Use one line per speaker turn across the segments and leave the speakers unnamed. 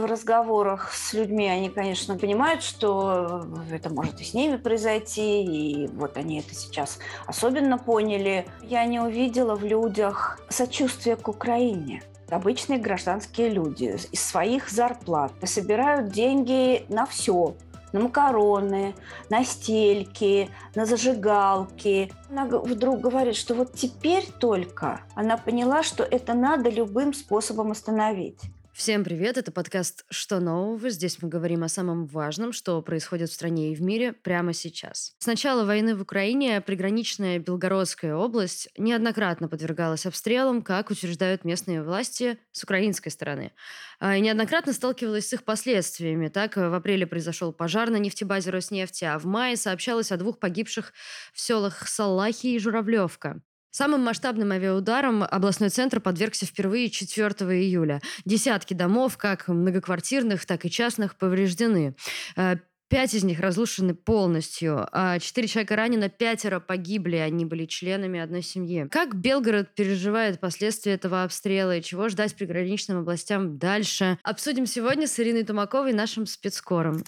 в разговорах с людьми они, конечно, понимают, что это может и с ними произойти, и вот они это сейчас особенно поняли. Я не увидела в людях сочувствия к Украине. Обычные гражданские люди из своих зарплат собирают деньги на все, на макароны, на стельки, на зажигалки. Она вдруг говорит, что вот теперь только она поняла, что это надо любым способом остановить.
Всем привет, это подкаст «Что нового?». Здесь мы говорим о самом важном, что происходит в стране и в мире прямо сейчас. С начала войны в Украине приграничная Белгородская область неоднократно подвергалась обстрелам, как утверждают местные власти с украинской стороны. А, и неоднократно сталкивалась с их последствиями. Так, в апреле произошел пожар на нефтебазе Роснефти, а в мае сообщалось о двух погибших в селах Салахи и Журавлевка. Самым масштабным авиаударом областной центр подвергся впервые 4 июля. Десятки домов, как многоквартирных, так и частных, повреждены. Э, пять из них разрушены полностью, а четыре человека ранено, пятеро погибли, они были членами одной семьи. Как Белгород переживает последствия этого обстрела и чего ждать приграничным областям дальше? Обсудим сегодня с Ириной Тумаковой, нашим спецкором.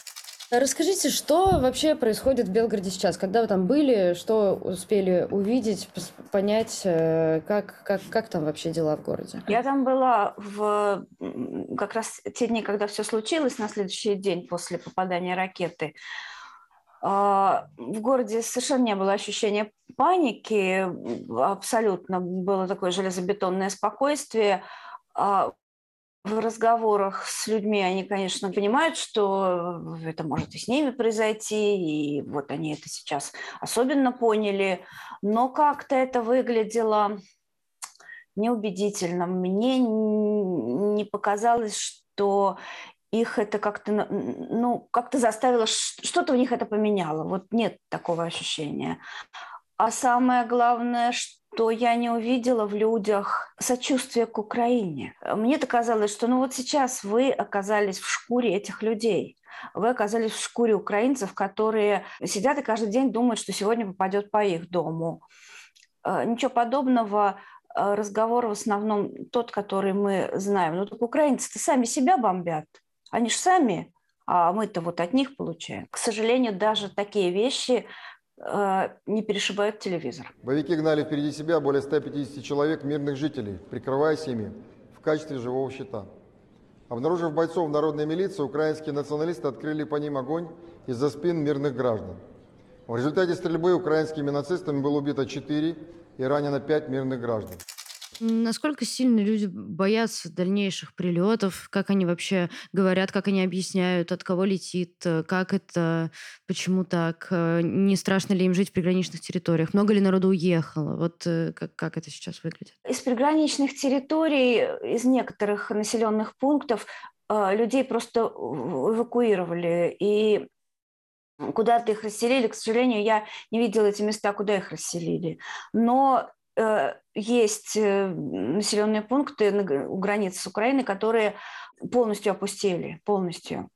Расскажите, что вообще происходит в Белгороде сейчас? Когда вы там были, что успели увидеть, понять, э, как, как, как там вообще дела в городе?
Я там была в как раз те дни, когда все случилось, на следующий день после попадания ракеты. А, в городе совершенно не было ощущения паники, абсолютно было такое железобетонное спокойствие. В разговорах с людьми они, конечно, понимают, что это может и с ними произойти, и вот они это сейчас особенно поняли, но как-то это выглядело неубедительно. Мне не показалось, что их это как-то, ну, как-то заставило, что-то у них это поменяло. Вот нет такого ощущения. А самое главное, что то я не увидела в людях сочувствия к Украине. Мне-то казалось, что ну вот сейчас вы оказались в шкуре этих людей. Вы оказались в шкуре украинцев, которые сидят и каждый день думают, что сегодня попадет по их дому. Э, ничего подобного э, разговор в основном тот, который мы знаем. Ну, так украинцы-то сами себя бомбят. Они же сами, а мы-то вот от них получаем. К сожалению, даже такие вещи не перешибают телевизор.
Боевики гнали впереди себя более 150 человек мирных жителей, прикрываясь ими в качестве живого щита. Обнаружив бойцов народной милиции, украинские националисты открыли по ним огонь из-за спин мирных граждан. В результате стрельбы украинскими нацистами было убито 4 и ранено 5 мирных граждан.
Насколько сильно люди боятся дальнейших прилетов? Как они вообще говорят, как они объясняют, от кого летит, э, как это, почему так? Э, не страшно ли им жить в приграничных территориях? Много ли народу уехало? Вот э, как, как это сейчас выглядит?
Из приграничных территорий, из некоторых населенных пунктов людей просто эвакуировали. И куда-то их расселили. К сожалению, я не видела эти места, куда их расселили. Но есть э, населенные пункты у границы с Украиной, которые полностью опустели, полностью.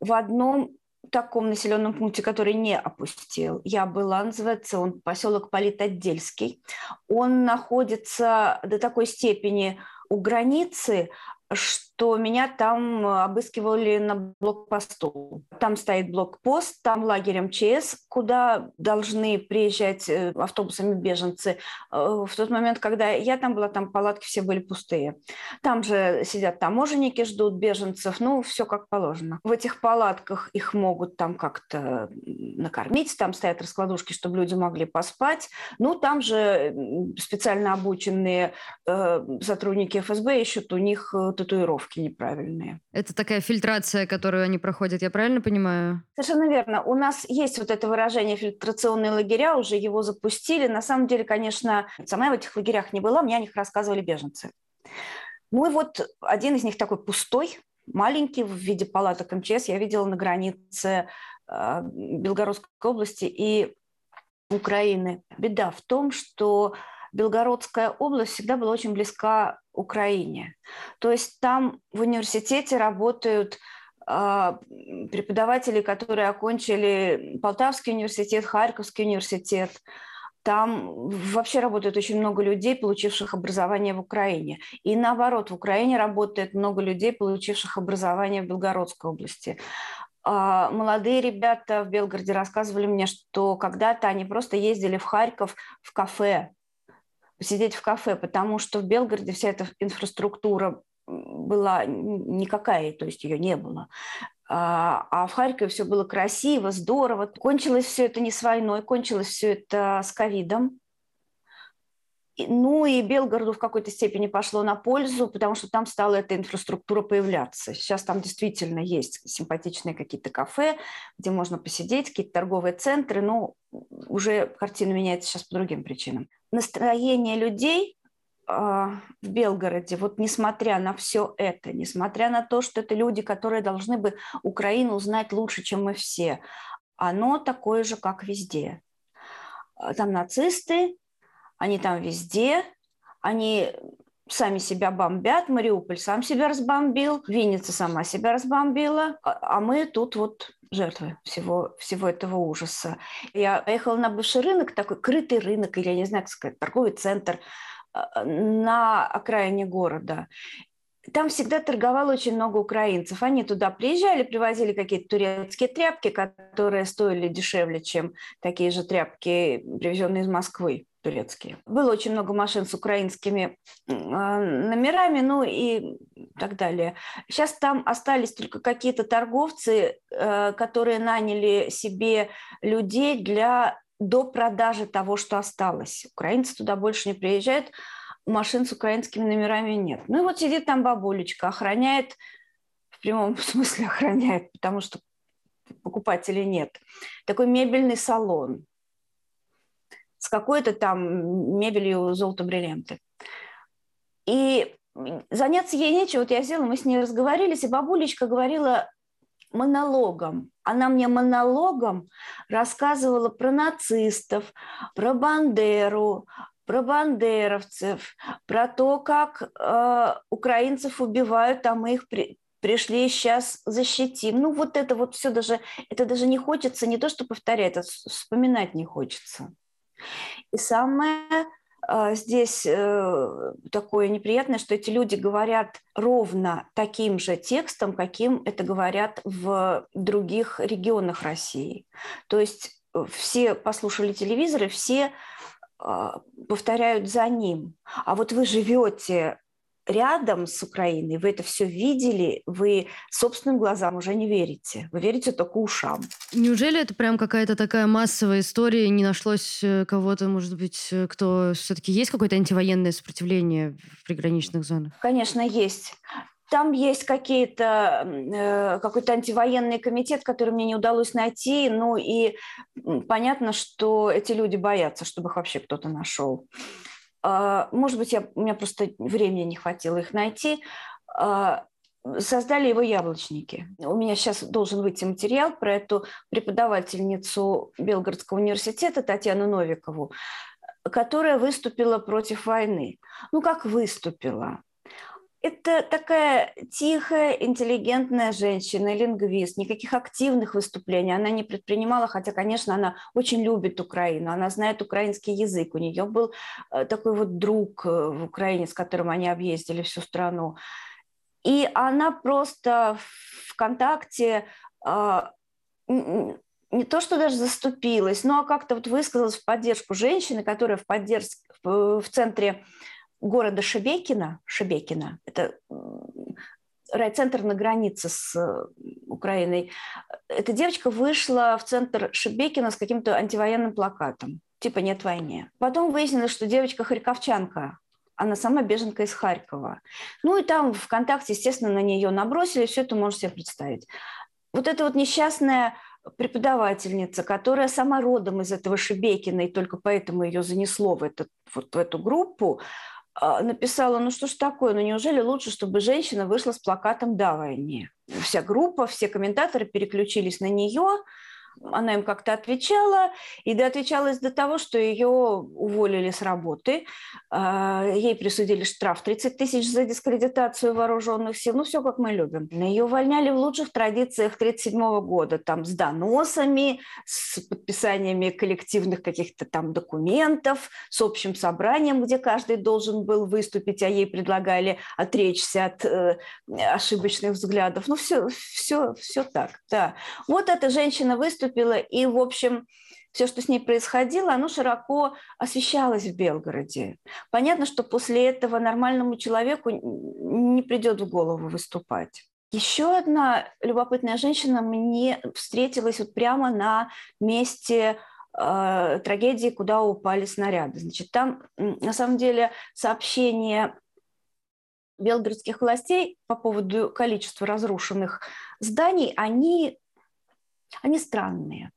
В одном таком населенном пункте, который не опустил, я была, называется он поселок Политотдельский. Он находится до такой степени у границы, что меня там обыскивали на блокпосту. Там стоит блокпост, там лагерь МЧС, куда должны приезжать э, автобусами беженцы. Э, в тот момент, когда я там была, там палатки все были пустые. Там же сидят таможенники, ждут беженцев, ну, все как положено. В этих палатках их могут там как-то накормить, там стоят раскладушки, чтобы люди могли поспать. Ну, там же специально обученные э, сотрудники ФСБ ищут у них э, татуировки неправильные.
Это такая фильтрация, которую они проходят, я правильно понимаю?
Совершенно верно. У нас есть вот это выражение фильтрационные лагеря, уже его запустили. На самом деле, конечно, сама в этих лагерях не была, мне о них рассказывали беженцы. Ну и вот один из них такой пустой, маленький, в виде палаток МЧС, я видела на границе э, Белгородской области и Украины. Беда в том, что Белгородская область всегда была очень близка Украине. То есть там в университете работают э, преподаватели, которые окончили Полтавский университет, Харьковский университет. там вообще работает очень много людей, получивших образование в Украине. И наоборот, в Украине работает много людей, получивших образование в Белгородской области. А, молодые ребята в Белгороде рассказывали мне, что когда-то они просто ездили в Харьков в кафе, сидеть в кафе, потому что в Белгороде вся эта инфраструктура была никакая, то есть ее не было. А, а в Харькове все было красиво, здорово. Кончилось все это не с войной, кончилось все это с ковидом. Ну и Белгороду в какой-то степени пошло на пользу, потому что там стала эта инфраструктура появляться. Сейчас там действительно есть симпатичные какие-то кафе, где можно посидеть, какие-то торговые центры, но уже картина меняется сейчас по другим причинам. Настроение людей а, в Белгороде, вот несмотря на все это, несмотря на то, что это люди, которые должны бы Украину знать лучше, чем мы все, оно такое же, как везде. Там нацисты, они там везде, они сами себя бомбят, Мариуполь сам себя разбомбил, Винница сама себя разбомбила, а, а мы тут вот жертвы всего, всего этого ужаса. Я поехала на бывший рынок, такой крытый рынок, или я не знаю, как сказать, торговый центр а, на окраине города. Там всегда торговало очень много украинцев. Они туда приезжали, привозили какие-то турецкие тряпки, которые стоили дешевле, чем такие же тряпки, привезенные из Москвы турецкие. Было очень много машин с украинскими а, номерами, ну и так далее. Сейчас там остались только какие-то торговцы, э, которые наняли себе людей для до продажи того, что осталось. Украинцы туда больше не приезжают, машин с украинскими номерами нет. Ну и вот сидит там бабулечка, охраняет, в прямом смысле охраняет, потому что покупателей нет. Такой мебельный салон с какой-то там мебелью золото-бриллианты. И заняться ей нечего. Вот я села, мы с ней разговорились, и бабулечка говорила монологом. Она мне монологом рассказывала про нацистов, про Бандеру, про бандеровцев, про то, как э, украинцев убивают, а мы их при, пришли сейчас защитим. Ну вот это вот все даже, это даже не хочется, не то что повторять, это вспоминать не хочется. И самое э, здесь э, такое неприятное, что эти люди говорят ровно таким же текстом, каким это говорят в других регионах России. То есть э, все послушали телевизоры, все повторяют за ним. А вот вы живете рядом с Украиной, вы это все видели, вы собственным глазам уже не верите. Вы верите только ушам.
Неужели это прям какая-то такая массовая история, не нашлось э, кого-то, может быть, э, кто все-таки есть какое-то антивоенное сопротивление в приграничных зонах?
Конечно, есть. Там есть какие-то, э, какой-то антивоенный комитет, который мне не удалось найти. Ну и понятно, что эти люди боятся, чтобы их вообще кто-то нашел. А, может быть, я, у меня просто времени не хватило их найти. А, создали его яблочники. У меня сейчас должен выйти материал про эту преподавательницу Белгородского университета Татьяну Новикову, которая выступила против войны. Ну, как выступила? Это такая тихая, интеллигентная женщина, лингвист, никаких активных выступлений она не предпринимала, хотя, конечно, она очень любит Украину, она знает украинский язык, у нее был э, такой вот друг э, в Украине, с которым они объездили всю страну. И она просто в ВКонтакте а, не то, что даже заступилась, но как-то вот высказалась в поддержку женщины, которая в, поддерж... в центре города Шебекина, Шебекина, это райцентр на границе с э, Украиной, эта девочка вышла в центр Шебекина с каким-то антивоенным плакатом, типа «Нет войне». Потом выяснилось, что девочка харьковчанка, она сама беженка из Харькова. Ну и там ВКонтакте, естественно, на нее набросили, все это можно себе представить. Вот эта вот несчастная преподавательница, которая сама родом из этого Шебекина, и только поэтому ее занесло в, этот, вот в эту группу, написала, ну что ж такое, ну неужели лучше, чтобы женщина вышла с плакатом «Да войне». Вся группа, все комментаторы переключились на нее, она им как-то отвечала, и доотвечалась до того, что ее уволили с работы, а, ей присудили штраф 30 тысяч за дискредитацию вооруженных сил, ну все как мы любим. Ее увольняли в лучших традициях 1937 года, там с доносами, с подписаниями коллективных каких-то там документов, с общим собранием, где каждый должен был выступить, а ей предлагали отречься от э, ошибочных взглядов. Ну все, все, все так, да. Вот эта женщина выступила, и, в общем, все, что с ней происходило, оно широко освещалось в Белгороде. Понятно, что после этого нормальному человеку не придет в голову выступать. Еще одна любопытная женщина мне встретилась вот прямо на месте э, трагедии, куда упали снаряды. Значит, там на самом деле сообщение белгородских властей по поводу количества разрушенных зданий, они, они странные.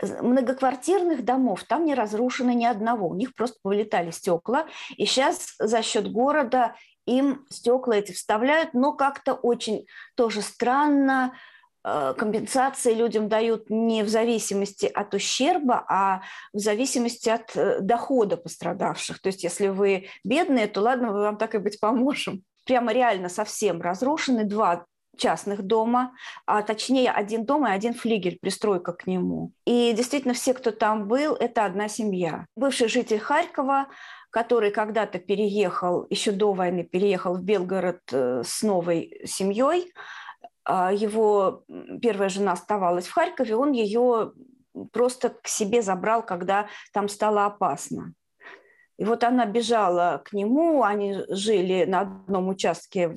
Многоквартирных домов там не разрушено ни одного, у них просто повылетали стекла, и сейчас за счет города им стекла эти вставляют, но как-то очень тоже странно, э, компенсации людям дают не в зависимости от ущерба, а в зависимости от э, дохода пострадавших. То есть если вы бедные, то ладно, мы вам так и быть поможем. Прямо реально совсем разрушены два частных дома, а точнее один дом и один флигель, пристройка к нему. И действительно все, кто там был, это одна семья. Бывший житель Харькова, который когда-то переехал, еще до войны переехал в Белгород э, с новой семьей, а его первая жена оставалась в Харькове, он ее просто к себе забрал, когда там стало опасно. И вот она бежала к нему, они жили на одном участке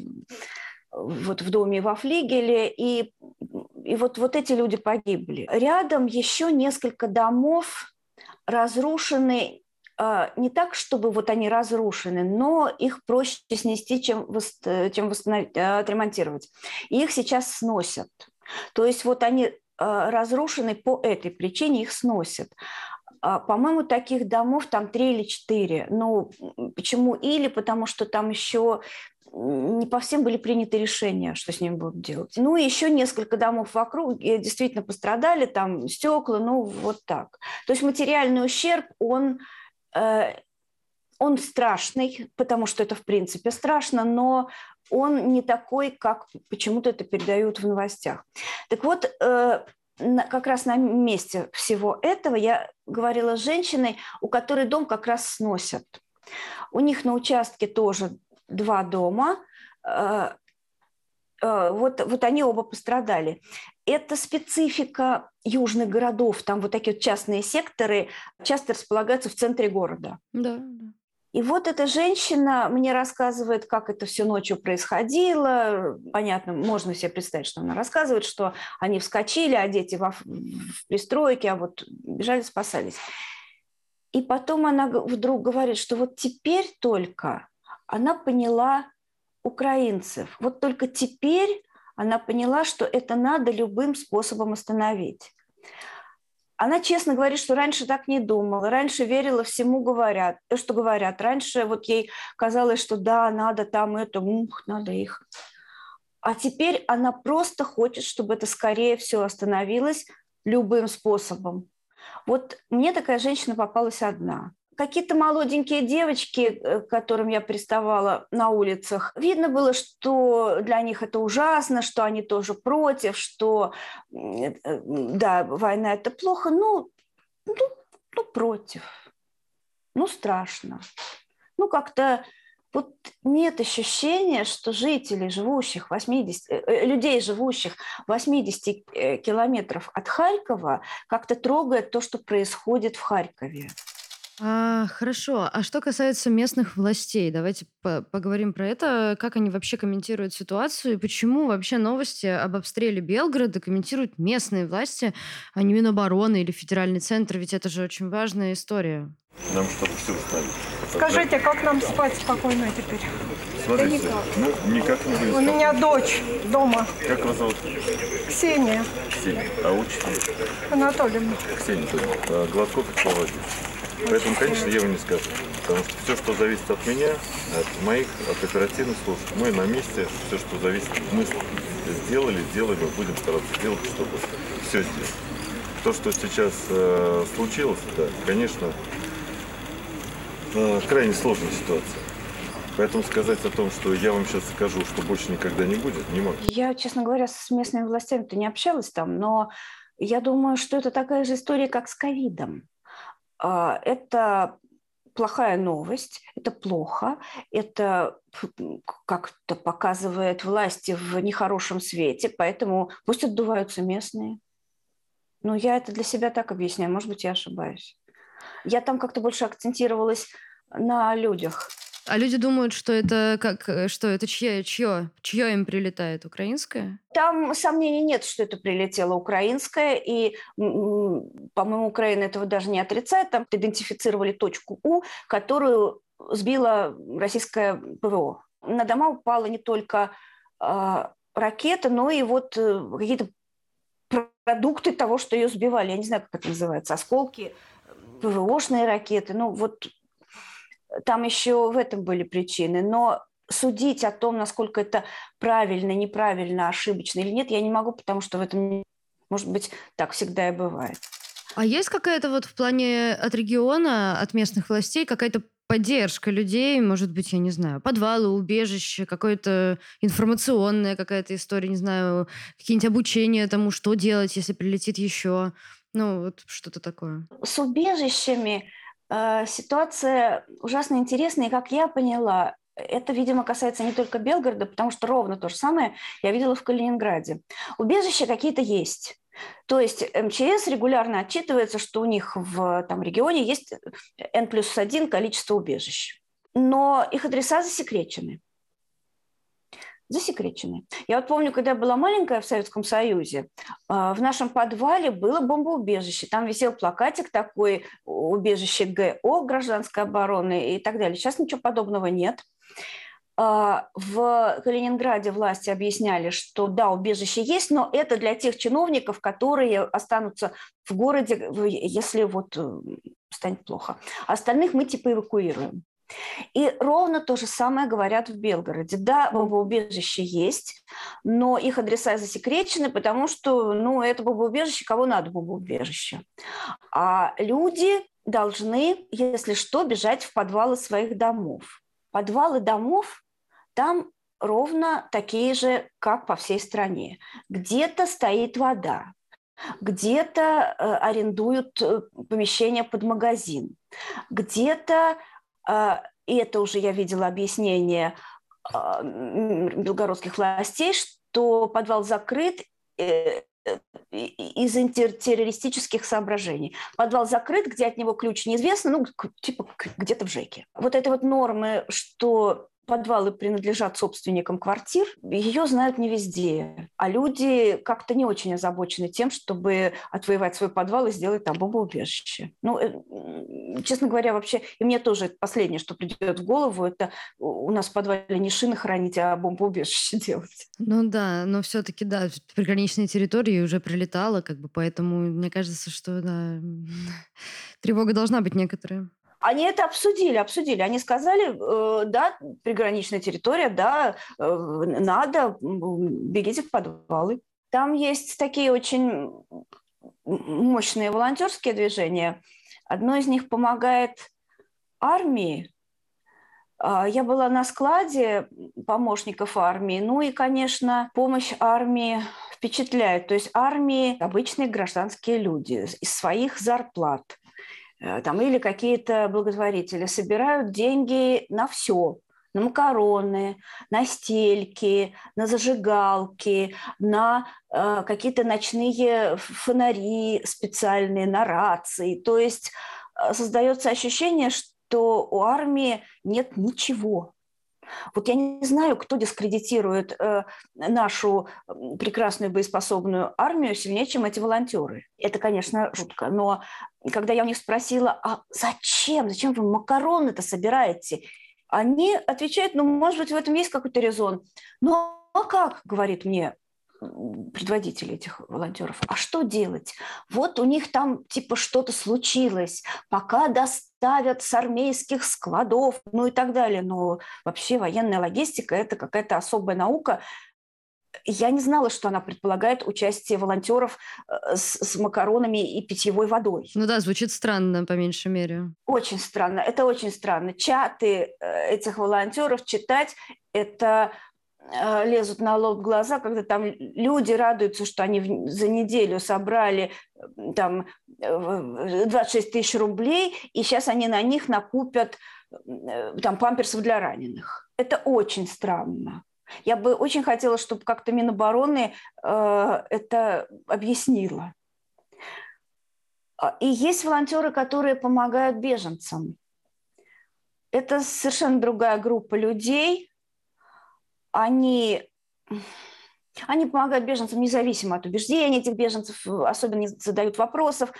вот в доме во флигеле, и, и вот, вот эти люди погибли. Рядом еще несколько домов разрушены а, не так, чтобы вот они разрушены, но их проще снести, чем, чем восстановить, а, отремонтировать. И их сейчас сносят. То есть вот они а, разрушены по этой причине, их сносят. По-моему, таких домов там три или четыре. Ну, почему или? Потому что там еще не по всем были приняты решения, что с ними будут делать. Ну, и еще несколько домов вокруг действительно пострадали, там стекла, ну, вот так. То есть материальный ущерб, он, э, он страшный, потому что это, в принципе, страшно, но он не такой, как почему-то это передают в новостях. Так вот, э, как раз на месте всего этого я говорила с женщиной, у которой дом как раз сносят. У них на участке тоже два дома, э, э, вот, вот они оба пострадали. Это специфика южных городов. Там вот такие вот частные секторы часто располагаются в центре города.
Да, да.
И вот эта женщина мне рассказывает, как это все ночью происходило. Понятно, можно себе представить, что она рассказывает, что они вскочили, а дети в, в пристройке, а вот бежали, спасались. И потом она вдруг говорит, что вот теперь только она поняла украинцев. Вот только теперь она поняла, что это надо любым способом остановить. Она честно говорит, что раньше так не думала, раньше верила всему говорят, то, что говорят. Раньше вот ей казалось, что да, надо там это, ух, надо их. А теперь она просто хочет, чтобы это скорее все остановилось любым способом. Вот мне такая женщина попалась одна какие-то молоденькие девочки, э, к которым я приставала на улицах, видно было, что для них это ужасно, что они тоже против, что, э, да, война – это плохо, ну, ну, ну против, ну, страшно. Ну, как-то вот нет ощущения, что жители, живущих 80, э, людей, живущих 80 километров от Харькова, как-то трогает то, что происходит в Харькове.
А, хорошо. А что касается местных властей, давайте по- поговорим про это. Как они вообще комментируют ситуацию и почему вообще новости об обстреле Белгорода комментируют местные власти, а не Минобороны или Федеральный центр? Ведь это же очень важная история.
Нам чтобы все узнали.
Скажите, как нам спать спокойно теперь?
Смотрите,
никак.
ну никак не будет.
У меня дочь дома,
Как вас зовут?
Ксения
Ксения. А учитель?
Анатольевна.
Ксения. А, Гладков и Павлович. Поэтому, конечно, я вам не скажу. Потому что все, что зависит от меня, от моих, от оперативных служб, мы на месте, все, что зависит, мы сделали, делаем и будем стараться сделать, чтобы все сделать. то, что сейчас э, случилось, да, конечно, э, крайне сложная ситуация. Поэтому сказать о том, что я вам сейчас скажу, что больше никогда не будет, не могу.
Я, честно говоря, с местными властями-то не общалась там, но я думаю, что это такая же история, как с ковидом. А, это плохая новость, это плохо, это как-то показывает власти в нехорошем свете, поэтому пусть отдуваются местные. Ну, я это для себя так объясняю, может быть, я ошибаюсь. Я там как-то больше акцентировалась на людях.
А люди думают, что это как, э, что это чье, чье, чье им прилетает, украинское?
Там сомнений нет, что это прилетело украинское, и, по-моему, Украина этого даже не отрицает. Там идентифицировали точку У, которую сбила российское ПВО. На дома упала не только э, ракета, но и вот э, какие-то продукты того, что ее сбивали. Я не знаю, как это называется, осколки, ПВОшные ракеты. Ну вот там еще в этом были причины. Но судить о том, насколько это правильно, неправильно, ошибочно или нет, я не могу, потому что в этом, может быть, так всегда и бывает.
А есть какая-то вот в плане от региона, от местных властей, какая-то поддержка людей, может быть, я не знаю, подвалы, убежище, какое-то информационная какая-то история, не знаю, какие-нибудь обучения тому, что делать, если прилетит еще, ну, вот что-то такое.
С убежищами ситуация ужасно интересная, и как я поняла, это, видимо, касается не только Белгорода, потому что ровно то же самое я видела в Калининграде. Убежища какие-то есть. То есть МЧС регулярно отчитывается, что у них в там, регионе есть N плюс один количество убежищ. Но их адреса засекречены засекречены. Я вот помню, когда я была маленькая в Советском Союзе, а, в нашем подвале было бомбоубежище. Там висел плакатик такой «Убежище ГО, гражданской обороны» и так далее. Сейчас ничего подобного нет. А, в Калининграде власти объясняли, что да, убежище есть, но это для тех чиновников, которые останутся в городе, если вот э, станет плохо. Остальных мы типа эвакуируем. И ровно то же самое говорят в Белгороде. Да, бомбоубежище есть, но их адреса засекречены, потому что ну, это бомбоубежище, кого надо бомбоубежище. А люди должны, если что, бежать в подвалы своих домов. Подвалы домов там ровно такие же, как по всей стране. Где-то стоит вода, где-то э, арендуют э, помещение под магазин, где-то и это уже я видела объяснение а, белгородских властей, что подвал закрыт э, из террористических соображений. Подвал закрыт, где от него ключ неизвестно, ну, типа где-то в ЖЭКе. Вот это вот нормы, что подвалы принадлежат собственникам квартир, ее знают не везде. А люди как-то не очень озабочены тем, чтобы отвоевать свой подвал и сделать там бомбоубежище. Ну, э, честно говоря, вообще, и мне тоже последнее, что придет в голову, это у нас в подвале не шины хранить, а бомбоубежище делать.
Ну да, но все-таки, да, в приграничной территории уже прилетало, как бы, поэтому мне кажется, что, да, тревога должна быть некоторая.
Они это обсудили, обсудили. Они сказали, э, да, приграничная территория, да, э, надо, бегите в подвалы. Там есть такие очень мощные волонтерские движения. Одно из них помогает армии. А, я была на складе помощников армии. Ну и, конечно, помощь армии впечатляет. То есть армии обычные гражданские люди из своих зарплат – там, или какие-то благотворители собирают деньги на все, на макароны, на стельки, на зажигалки, на э, какие-то ночные фонари специальные, на рации. То есть э, создается ощущение, что у армии нет ничего. Вот я не знаю, кто дискредитирует э, нашу прекрасную боеспособную армию сильнее, чем эти волонтеры. Это, конечно, жутко. Но когда я у них спросила, а зачем, зачем вы макароны-то собираете? Они отвечают, ну, может быть, в этом есть какой-то резон. Ну, а как, говорит мне предводители этих волонтеров, а что делать? Вот у них там типа что-то случилось, пока доставят с армейских складов, ну и так далее. Но вообще военная логистика – это какая-то особая наука. Я не знала, что она предполагает участие волонтеров э, с, с макаронами и питьевой водой.
Ну да, звучит странно, по меньшей мере.
Очень странно, это очень странно. Чаты э, этих волонтеров читать, это э, лезут на лоб глаза, когда там люди радуются, что они за неделю собрали там 26 тысяч рублей, и сейчас они на них накупят там памперсов для раненых. Это очень странно. Я бы очень хотела, чтобы как-то Минобороны э, это объяснило. И есть волонтеры, которые помогают беженцам. Это совершенно другая группа людей. Они, они помогают беженцам независимо от убеждений этих беженцев, особенно не задают вопросов.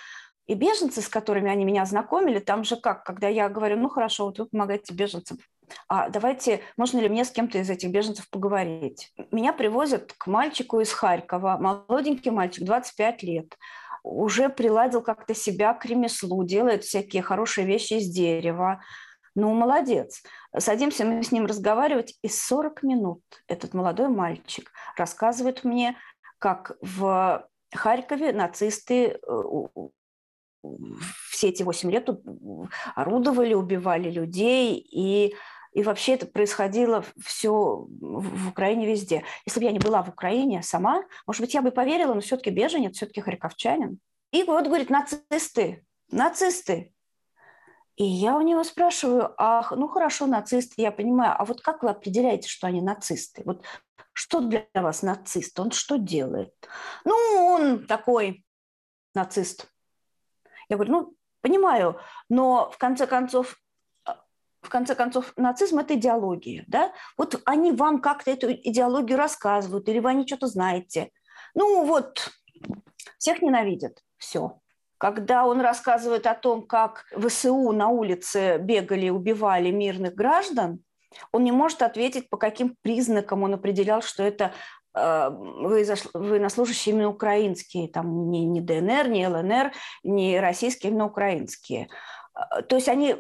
И беженцы, с которыми они меня знакомили, там же как, когда я говорю, ну хорошо, вот вы помогаете беженцам, а давайте, можно ли мне с кем-то из этих беженцев поговорить? Меня привозят к мальчику из Харькова, молоденький мальчик, 25 лет, уже приладил как-то себя к ремеслу, делает всякие хорошие вещи из дерева. Ну, молодец. Садимся мы с ним разговаривать, и 40 минут этот молодой мальчик рассказывает мне, как в Харькове нацисты э, все эти 8 лет орудовали, убивали людей, и и вообще это происходило все в Украине везде. Если бы я не была в Украине сама, может быть, я бы поверила, но все-таки беженец, все-таки харьковчанин. И вот, говорит, нацисты, нацисты. И я у него спрашиваю, ах, ну хорошо, нацисты, я понимаю, а вот как вы определяете, что они нацисты? Вот что для вас нацист? Он что делает? Ну, он такой нацист. Я говорю, ну, понимаю, но в конце концов в конце концов, нацизм – это идеология. Да? Вот они вам как-то эту идеологию рассказывают, или вы о ней что-то знаете. Ну вот, всех ненавидят, все. Когда он рассказывает о том, как ВСУ на улице бегали, убивали мирных граждан, он не может ответить, по каким признакам он определял, что это э, военнослужащие именно украинские, там не, не ДНР, не ЛНР, не российские, именно украинские. Э, то есть они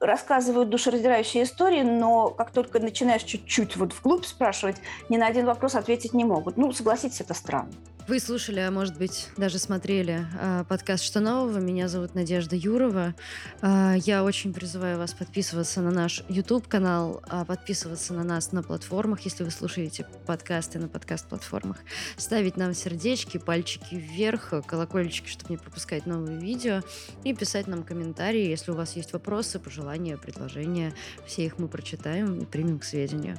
рассказывают душераздирающие истории, но как только начинаешь чуть-чуть вот вглубь спрашивать, ни на один вопрос ответить не могут. Ну, согласитесь, это странно.
Вы слушали, а может быть, даже смотрели э, подкаст «Что нового?». Меня зовут Надежда Юрова. Э, я очень призываю вас подписываться на наш YouTube-канал, э, подписываться на нас на платформах, если вы слушаете подкасты на подкаст-платформах, ставить нам сердечки, пальчики вверх, колокольчики, чтобы не пропускать новые видео, и писать нам комментарии, если у вас есть вопросы, пожелания, предложения. Все их мы прочитаем и примем к сведению.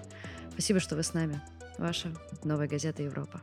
Спасибо, что вы с нами. Ваша новая газета «Европа».